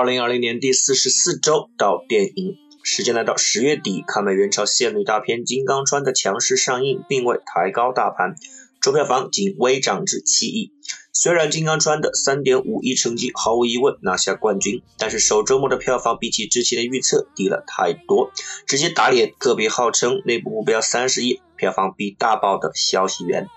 二零二零年第四十四周到电影，时间来到十月底，抗美援朝献礼大片《金刚川》的强势上映，并未抬高大盘，周票房仅微涨至七亿。虽然《金刚川》的三点五亿成绩毫无疑问拿下冠军，但是首周末的票房比起之前的预测低了太多，直接打脸个别号称内部目标三十亿票房必大爆的消息源。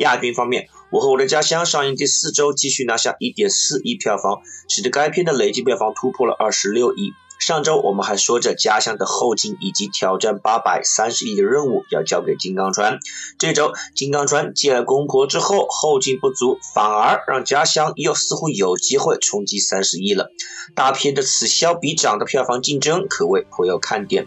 亚军方面，《我和我的家乡》上映第四周继续拿下一点四亿票房，使得该片的累计票房突破了二十六亿。上周我们还说着家乡的后劲以及挑战八百三十亿的任务要交给金刚川，这周金刚川接了公婆之后后劲不足，反而让家乡又似乎有机会冲击三十亿了。大片的此消彼长的票房竞争可谓颇有看点。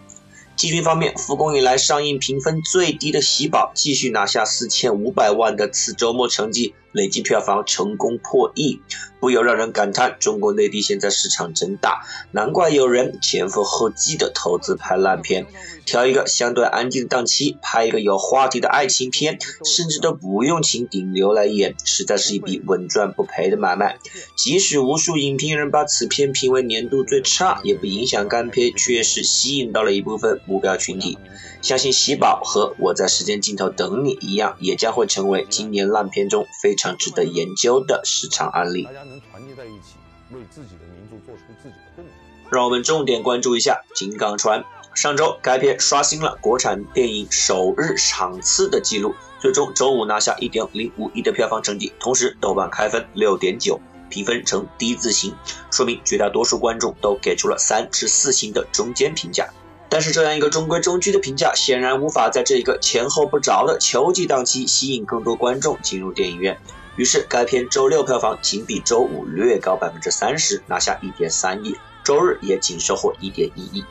季军方面，复工以来上映评分最低的《喜宝》继续拿下四千五百万的次周末成绩，累计票房成功破亿，不由让人感叹：中国内地现在市场真大，难怪有人前赴后继的投资拍烂片，挑一个相对安静的档期拍一个有话题的爱情片，甚至都不用请顶流来演，实在是一笔稳赚不赔的买卖。即使无数影评人把此片评为年度最差，也不影响该片确实吸引到了一部分。目标群体，相信喜宝和我在时间尽头等你一样，也将会成为今年烂片中非常常值得研究的市场案例。大家能团结在一起，为自己的民族做出自己的贡献。让我们重点关注一下《金刚川》。上周该片刷新了国产电影首日场次的记录，最终周五拿下一点零五亿的票房成绩，同时豆瓣开分六点九，评分呈低字形，说明绝大多数观众都给出了三至四星的中间评价。但是这样一个中规中矩的评价，显然无法在这一个前后不着的秋季档期吸引更多观众进入电影院。于是该片周六票房仅比周五略高百分之三十，拿下一点三亿，周日也仅收获一点一亿。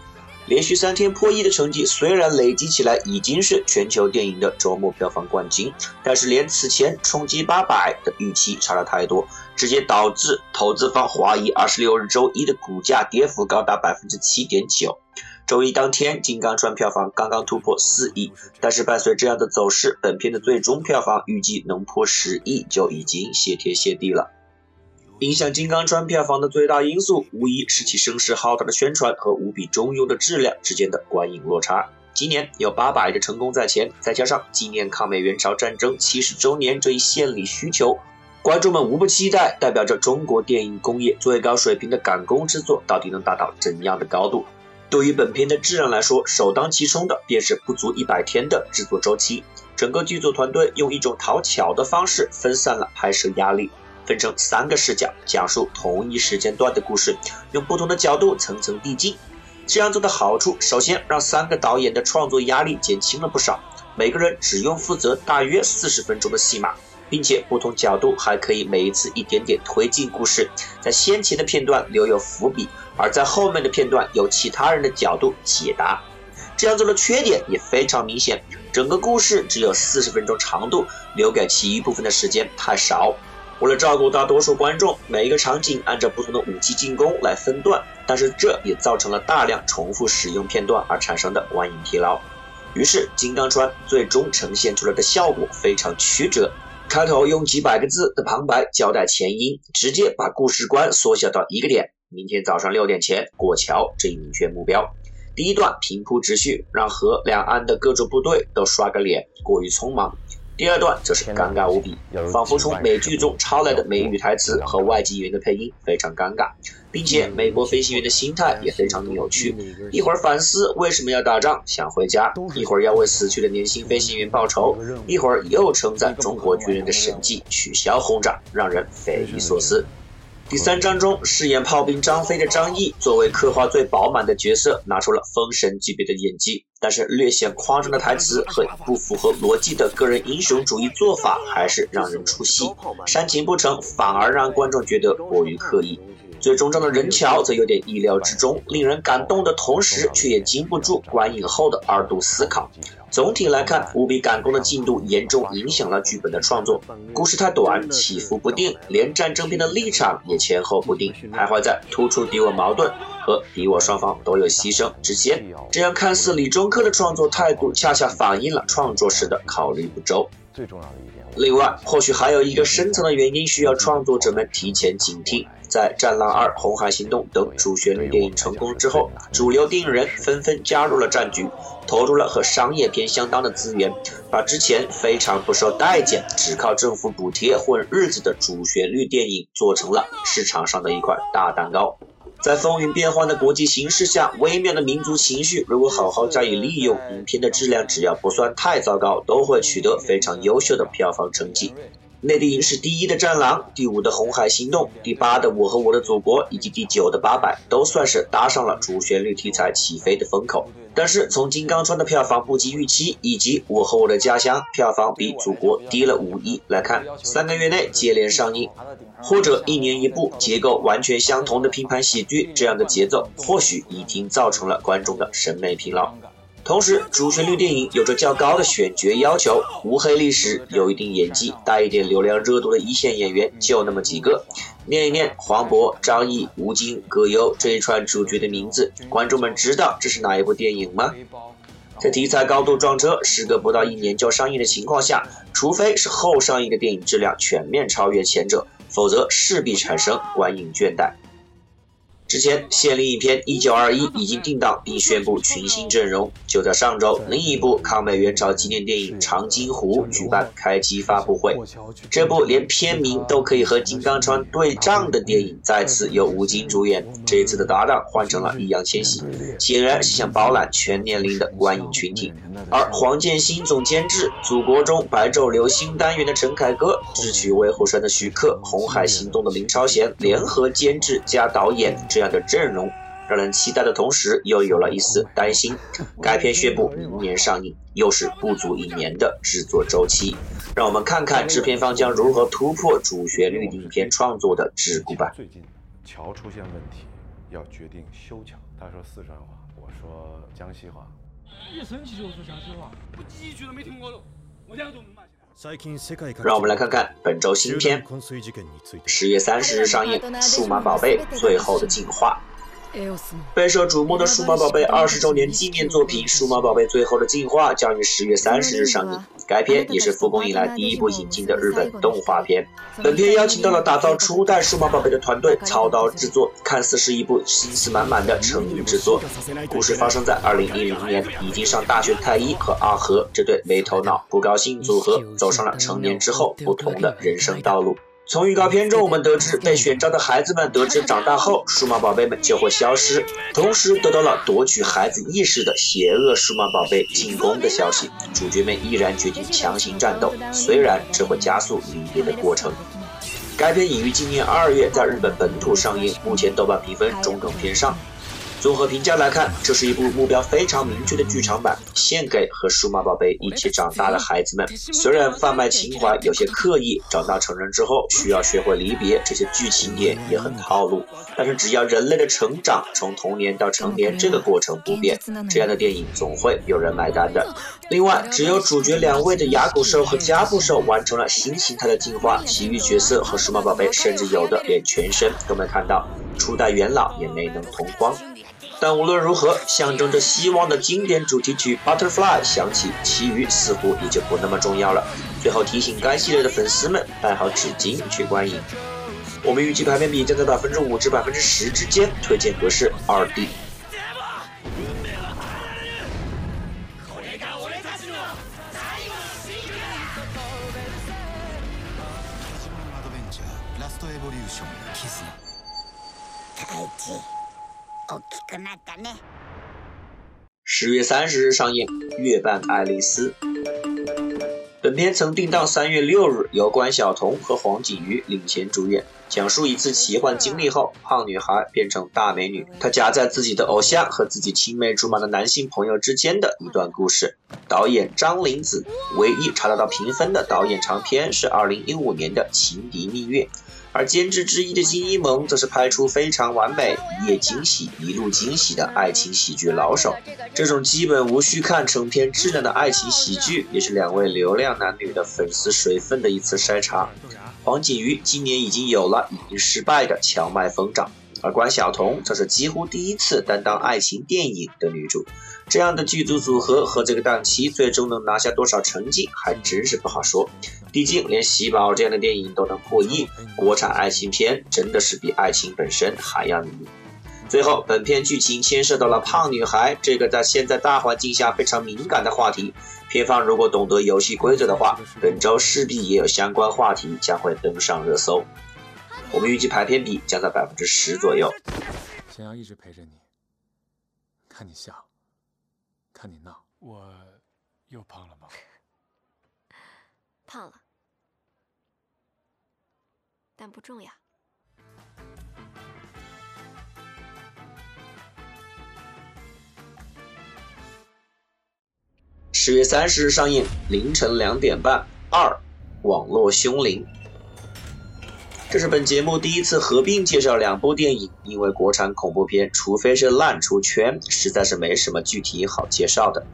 连续三天破亿的成绩，虽然累积起来已经是全球电影的周末票房冠军，但是连此前冲击八百的预期差了太多，直接导致投资方华谊二十六日周一的股价跌幅高达百分之七点九。周一当天，《金刚川》票房刚刚突破四亿，但是伴随这样的走势，本片的最终票房预计能破十亿就已经谢天谢地了。影响《金刚川》票房的最大因素，无疑是其声势浩大的宣传和无比中庸的质量之间的观影落差。今年有八百的成功在前，再加上纪念抗美援朝战争七十周年这一献礼需求，观众们无不期待，代表着中国电影工业最高水平的赶工之作到底能达到怎样的高度。对于本片的质量来说，首当其冲的便是不足一百天的制作周期。整个剧组团队用一种讨巧的方式分散了拍摄压力，分成三个视角讲述同一时间段的故事，用不同的角度层层递进。这样做的好处，首先让三个导演的创作压力减轻了不少，每个人只用负责大约四十分钟的戏码，并且不同角度还可以每一次一点点推进故事，在先前的片段留有伏笔。而在后面的片段，由其他人的角度解答。这样做的缺点也非常明显，整个故事只有四十分钟长度，留给其余部分的时间太少。为了照顾大多数观众，每一个场景按照不同的武器进攻来分段，但是这也造成了大量重复使用片段而产生的观影疲劳。于是，金刚川最终呈现出来的效果非常曲折。开头用几百个字的旁白交代前因，直接把故事观缩小到一个点。明天早上六点前过桥这一明确目标。第一段平铺直叙，让河两岸的各种部队都刷个脸，过于匆忙。第二段则是尴尬无比，仿佛从美剧中抄来的美语台词和外籍演员的配音，非常尴尬，并且美国飞行员的心态也非常的扭曲。一会儿反思为什么要打仗，想回家；一会儿要为死去的年轻飞行员报仇；一会儿又称赞中国军人的神迹，取消轰炸，让人匪夷所思。第三章中饰演炮兵张飞的张译，作为刻画最饱满的角色，拿出了封神级别的演技，但是略显夸张的台词和不符合逻辑的个人英雄主义做法，还是让人出戏。煽情不成，反而让观众觉得过于刻意。最终章的人桥则有点意料之中，令人感动的同时，却也经不住观影后的二度思考。总体来看，无比赶工的进度严重影响了剧本的创作。故事太短，起伏不定，连战争片的立场也前后不定，徘徊在突出敌我矛盾、和敌我双方都有牺牲之间。这样看似理中客的创作态度，恰恰反映了创作时的考虑不周。最重要的一点。另外，或许还有一个深层的原因，需要创作者们提前警惕。在《战狼二》《红海行动》等主旋律电影成功之后，主流电影人纷纷加入了战局，投入了和商业片相当的资源，把之前非常不受待见、只靠政府补贴混日子的主旋律电影做成了市场上的一块大蛋糕。在风云变幻的国际形势下，微妙的民族情绪如果好好加以利用，影片的质量只要不算太糟糕，都会取得非常优秀的票房成绩。内地影史第一的《战狼》，第五的《红海行动》，第八的《我和我的祖国》，以及第九的《八佰》，都算是搭上了主旋律题材起飞的风口。但是从《金刚川》的票房不及预期，以及《我和我的家乡》票房比《祖国》低了五亿来看，三个月内接连上映，或者一年一部结构完全相同的拼盘喜剧，这样的节奏或许已经造成了观众的审美疲劳。同时，主旋律电影有着较高的选角要求，无黑历史，有一定演技，带一点流量热度的一线演员就那么几个。念一念黄渤、张译、吴京、葛优这一串主角的名字，观众们知道这是哪一部电影吗？在题材高度撞车，时隔不到一年就上映的情况下，除非是后上映的电影质量全面超越前者，否则势必产生观影倦怠。之前，献礼影片《一九二一》已经定档并宣布群星阵容。就在上周，另一部抗美援朝纪念电影《长津湖》举办开机发布会。这部连片名都可以和金刚川对仗的电影，再次由吴京主演。这次的搭档换成了易烊千玺，显然是想包揽全年龄的观影群体。而黄建新总监制，《祖国》中白昼流星单元的陈凯歌，《智取威虎山》的徐克，《红海行动》的林超贤联合监制加导演。样的阵容让人期待的同时，又有了一丝担心。该片宣布明年上映，又是不足一年的制作周期。让我们看看制片方将如何突破主旋律影片创作的桎梏吧。最近桥出现问题，要决定修桥。他说四川话，我说江西话。一生气就说江西话，我几句都没听过了，我两种让我们来看看本周新片，十月三十日上映《数码宝贝：最后的进化》。备受瞩目的数码宝贝二十周年纪念作品《数码宝贝：最后的进化》将于十月三十日上映。该片也是复工以来第一部引进的日本动画片。本片邀请到了打造初代数码宝贝的团队操刀制作，看似是一部心思满满的成语之作。故事发生在二零一零年，已经上大学的太一和阿和这对没头脑、不高兴组合，走上了成年之后不同的人生道路。从预告片中，我们得知被选召的孩子们得知长大后数码宝贝们就会消失，同时得到了夺取孩子意识的邪恶数码宝贝进攻的消息。主角们毅然决定强行战斗，虽然这会加速离别的过程。该片已于今年二月在日本本土上映，目前豆瓣评分中等偏上。综合评价来看，这是一部目标非常明确的剧场版，献给和数码宝贝一起长大的孩子们。虽然贩卖情怀有些刻意，长大成人之后需要学会离别，这些剧情点也很套路。但是只要人类的成长从童年到成年这个过程不变，这样的电影总会有人买单的。另外，只有主角两位的牙骨兽和加布兽完成了新形态的进化，其余角色和数码宝贝甚至有的连全身都没看到，初代元老也没能同框。但无论如何，象征着希望的经典主题曲《Butterfly》响起，其余似乎也就不那么重要了。最后提醒该系列的粉丝们带好纸巾去观影。我们预计排片比将在百分之五至百分之十之间，推荐格式二 D。十月三十日上映《月半爱丽丝》。本片曾定档三月六日，由关晓彤和黄景瑜领衔主演，讲述一次奇幻经历后，胖女孩变成大美女，她夹在自己的偶像和自己青梅竹马的男性朋友之间的一段故事。导演张琳子，唯一查得到评分的导演长片是二零一五年的《情敌蜜月》。而监制之一的金一萌则是拍出非常完美、一夜惊喜、一路惊喜的爱情喜剧老手。这种基本无需看成片质量的爱情喜剧，也是两位流量男女的粉丝水分的一次筛查。黄景瑜今年已经有了已经失败的荞麦疯长，而关晓彤则是几乎第一次担当爱情电影的女主。这样的剧组组合和这个档期，最终能拿下多少成绩，还真是不好说。毕竟连《喜宝》这样的电影都能破亿，国产爱情片真的是比爱情本身还要迷。最后，本片剧情牵涉到了胖女孩这个在现在大环境下非常敏感的话题。片方如果懂得游戏规则的话，本周势必也有相关话题将会登上热搜。我们预计排片比将在百分之十左右。想要一直陪着你，看你笑，看你闹。我又胖了吗？胖了，但不重要。十月三十日上映，凌晨两点半。二，网络凶灵。这是本节目第一次合并介绍两部电影，因为国产恐怖片，除非是烂出圈，实在是没什么具体好介绍的。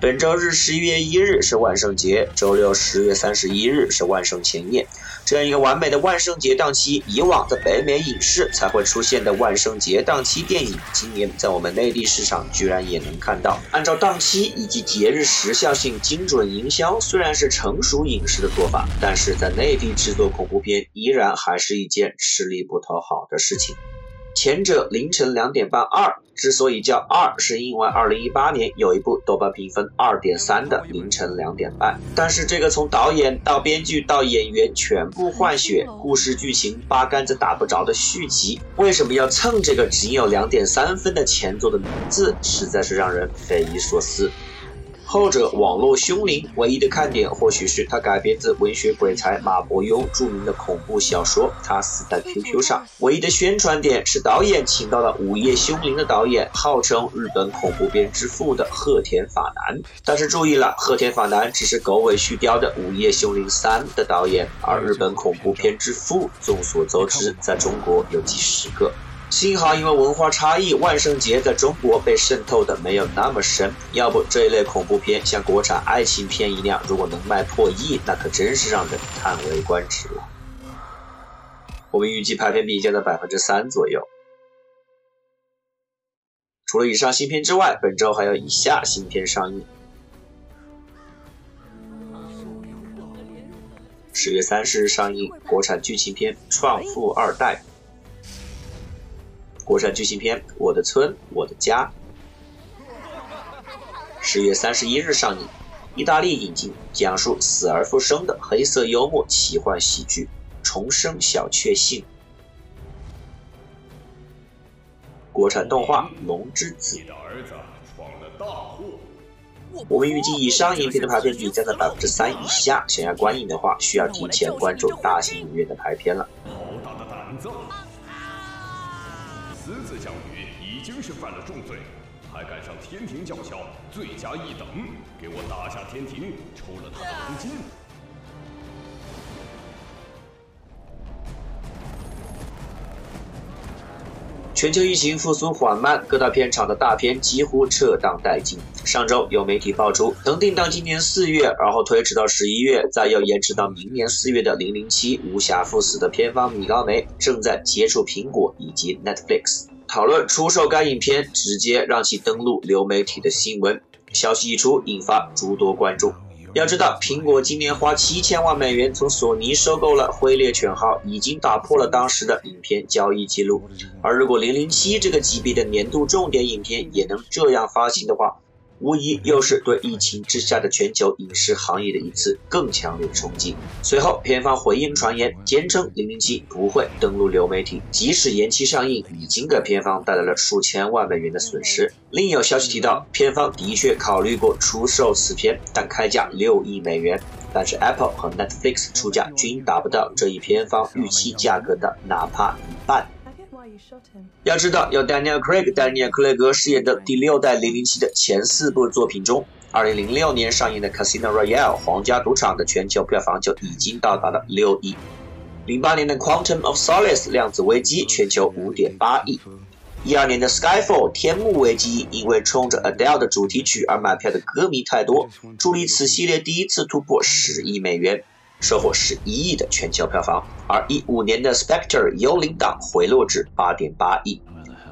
本周日十一月一日是万圣节，周六十月三十一日是万圣前夜。这样一个完美的万圣节档期，以往在北美影视才会出现的万圣节档期电影，今年在我们内地市场居然也能看到。按照档期以及节日时效性精准营销，虽然是成熟影视的做法，但是在内地制作恐怖片依然还是一件吃力不讨好的事情。前者凌晨两点半二，之所以叫二，是因为二零一八年有一部豆瓣评分二点三的凌晨两点半，但是这个从导演到编剧到演员全部换血，故事剧情八竿子打不着的续集，为什么要蹭这个仅有两点三分的前作的名字，实在是让人匪夷所思。后者网络凶灵唯一的看点，或许是它改编自文学鬼才马伯庸著名的恐怖小说《他死在 QQ 上》。唯一的宣传点是导演请到了《午夜凶铃》的导演，号称日本恐怖片之父的鹤田法男。但是注意了，鹤田法男只是狗尾续貂的《午夜凶铃三》的导演，而日本恐怖片之父，众所周知，在中国有几十个。幸好因为文化差异，万圣节在中国被渗透的没有那么深。要不这一类恐怖片像国产爱情片一样，如果能卖破亿，那可真是让人叹为观止了。我们预计排片比将在百分之三左右。除了以上新片之外，本周还有以下新片上映：十月三十日上映国产剧情片《创富二代》。国产剧情片《我的村我的家》，十月三十一日上映。意大利引进讲述死而复生的黑色幽默奇幻喜剧《重生小确幸》。国产动画《龙之子》。我们预计以上影片的排片率将在百分之三以下，想要观影的话，需要提前关注大型影院的排片了。好大的胆子！私自降雨已经是犯了重罪，还敢上天庭叫嚣，罪加一等！给我打下天庭，抽了他的黄金！全球疫情复苏缓慢，各大片场的大片几乎撤档殆尽。上周有媒体爆出，曾定档今年四月，然后推迟到十一月，再要延迟到明年四月的《零零七：无暇赴死》的片方米高梅正在接触苹果以及 Netflix 讨论出售该影片，直接让其登陆流媒体的新闻。消息一出，引发诸多关注。要知道，苹果今年花七千万美元从索尼收购了《灰猎犬号》，已经打破了当时的影片交易记录。而如果《零零七》这个级别的年度重点影片也能这样发行的话，无疑又是对疫情之下的全球影视行业的一次更强烈的冲击。随后，片方回应传言，坚称《零零七》不会登陆流媒体，即使延期上映，已经给片方带来了数千万美元的损失。另有消息提到，片方的确考虑过出售此片，但开价六亿美元，但是 Apple 和 Netflix 出价均达不到这一片方预期价格的哪怕一半。要知道，由 Daniel Craig 丹尼尔·克雷格饰演的第六代007的前四部作品中，2006年上映的《Casino Royale》皇家赌场的全球票房就已经到达了六亿；08年的《Quantum of Solace》量子危机全球5.8亿；12年的《Skyfall》天幕危机因为冲着 Adele 的主题曲而买票的歌迷太多，助力此系列第一次突破十亿美元。收获十一亿的全球票房，而一五年的《Spectre》幽灵党回落至八点八亿。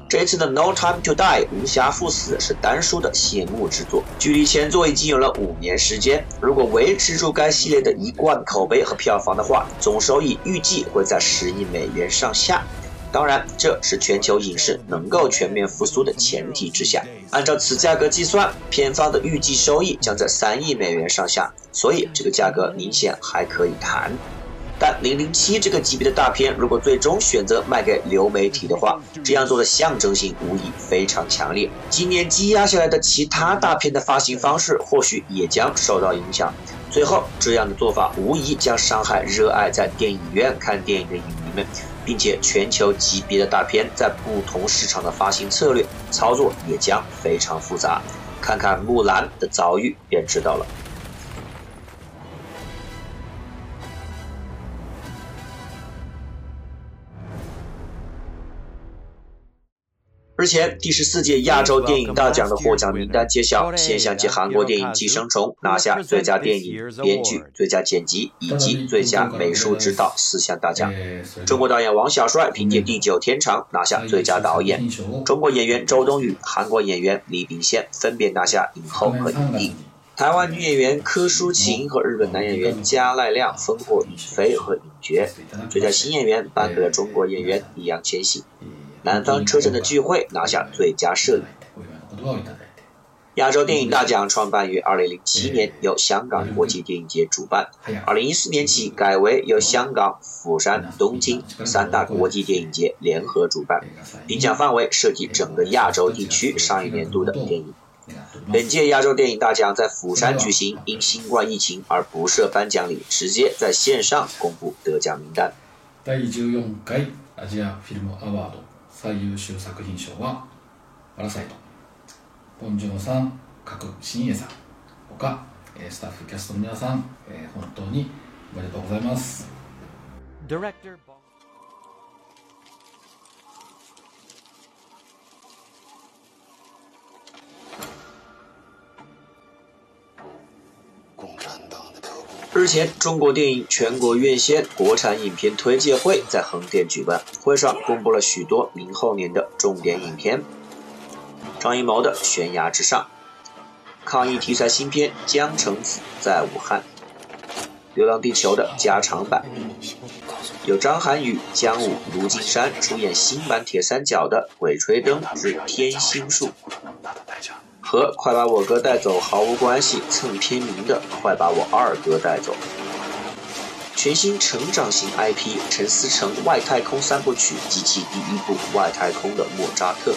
这次的《No Time to Die》无暇赴死是丹叔的谢幕之作，距离前作已经有了五年时间。如果维持住该系列的一贯口碑和票房的话，总收益预计会在十亿美元上下。当然，这是全球影视能够全面复苏的前提之下。按照此价格计算，片方的预计收益将在三亿美元上下，所以这个价格明显还可以谈。但《零零七》这个级别的大片，如果最终选择卖给流媒体的话，这样做的象征性无疑非常强烈。今年积压下来的其他大片的发行方式，或许也将受到影响。最后，这样的做法无疑将伤害热爱在电影院看电影的影迷们，并且全球级别的大片在不同市场的发行策略操作也将非常复杂。看看《木兰》的遭遇便知道了。日前，第十四届亚洲电影大奖的获奖名单揭晓，现象级韩国电影《寄生虫》拿下最佳电影、编剧、最佳剪辑以及最佳美术指导四项大奖。中国导演王小帅凭借《地久天长》拿下最佳导演，中国演员周冬雨、韩国演员李秉宪分别拿下影后和影帝。台湾女演员柯淑琴和日本男演员加濑亮分获影妃和影爵，最佳新演员颁给了中国演员易烊千玺。南方车站的聚会拿下最佳摄影。亚洲电影大奖创办于2007年，由香港国际电影节主办。2014年起改为由香港、釜山、东京三大国际电影节联合主办，评奖范围涉及整个亚洲地区上一年度的电影。本届亚洲电影大奖在釜山举行，因新冠疫情而不设颁奖礼，直接在线上公布得奖名单。第14回アジアフィルムアワード 最優秀作品賞はパラサイト。ポンジュノさん各新栄さん。他スタッフキャストの皆さん本当におめでとうございます。日前，中国电影全国院线国产影片推介会在横店举办，会上公布了许多明后年的重点影片。张艺谋的《悬崖之上》，抗疫题材新片《江城子在武汉》，《流浪地球》的加长版，有张涵予、姜武、卢金山出演新版《铁三角》的《鬼吹灯之天心术》。和快把我哥带走毫无关系，蹭片名的快把我二哥带走。全新成长型 IP 陈思诚外太空三部曲及其第一部外太空的莫扎特。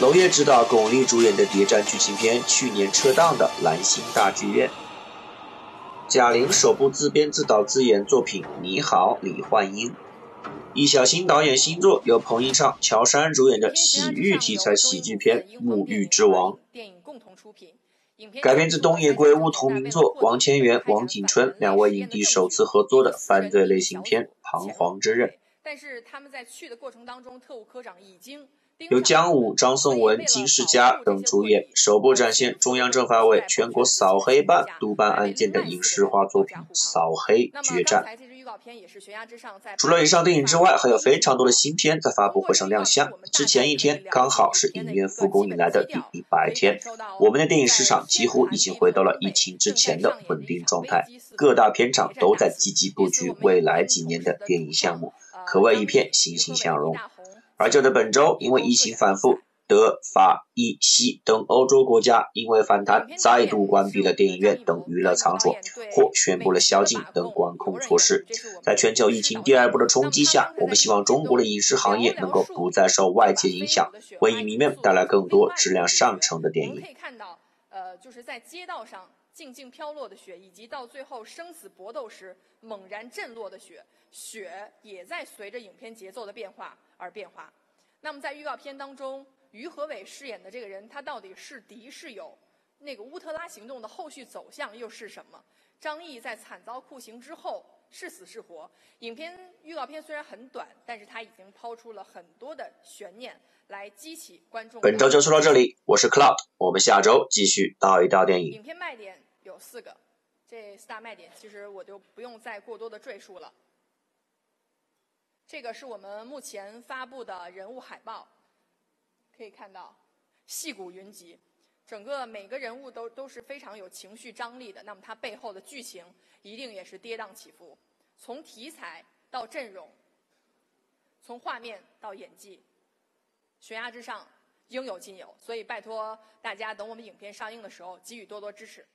娄烨执导巩俐主演的谍战剧情片去年撤档的蓝星大剧院。贾玲首部自编自导自演作品你好李焕英。易小星导演新作，由彭昱畅、乔杉主演的喜剧题材喜剧片《沐浴之王》，电影共同出品改编自东野圭吾同名作，王千源、王景春两位影帝首次合作的犯罪类型片《彷徨之刃》。但是他们在去的过程当中，特务科长已经。由姜武、张颂文、金世佳等主演，首部展现中央政法委全国扫黑办督办案件的影视化作品《扫黑决战》。除了以上电影之外，还有非常多的新片在发布会上亮相。之前一天刚好是影院复工以来的第一百天，我们的电影市场几乎已经回到了疫情之前的稳定状态，各大片场都在积极布局未来几年的电影项目，可谓一片欣欣向荣。而就在本周，因为疫情反复，德、法、意、西等欧洲国家因为反弹，再度关闭了电影院等娱乐场所，或宣布了宵禁等管控措施。在全球疫情第二波的冲击下，我们希望中国的影视行业能够不再受外界影响，为影迷们带来更多质量上乘的电影。可以看到，呃，就是在街道上静静飘落的雪，以及到最后生死搏斗时猛然震落的雪，雪也在随着影片节奏的变化。而变化。那么在预告片当中，于和伟饰演的这个人，他到底是敌是友？那个乌特拉行动的后续走向又是什么？张译在惨遭酷刑之后是死是活？影片预告片虽然很短，但是它已经抛出了很多的悬念，来激起观众。本周就说到这里，我是 Cloud，我们下周继续道一道电影。影片卖点有四个。这四大卖点其实我就不用再过多的赘述了。这个是我们目前发布的人物海报，可以看到戏骨云集，整个每个人物都都是非常有情绪张力的。那么它背后的剧情一定也是跌宕起伏，从题材到阵容，从画面到演技，悬崖之上应有尽有。所以拜托大家，等我们影片上映的时候，给予多多支持。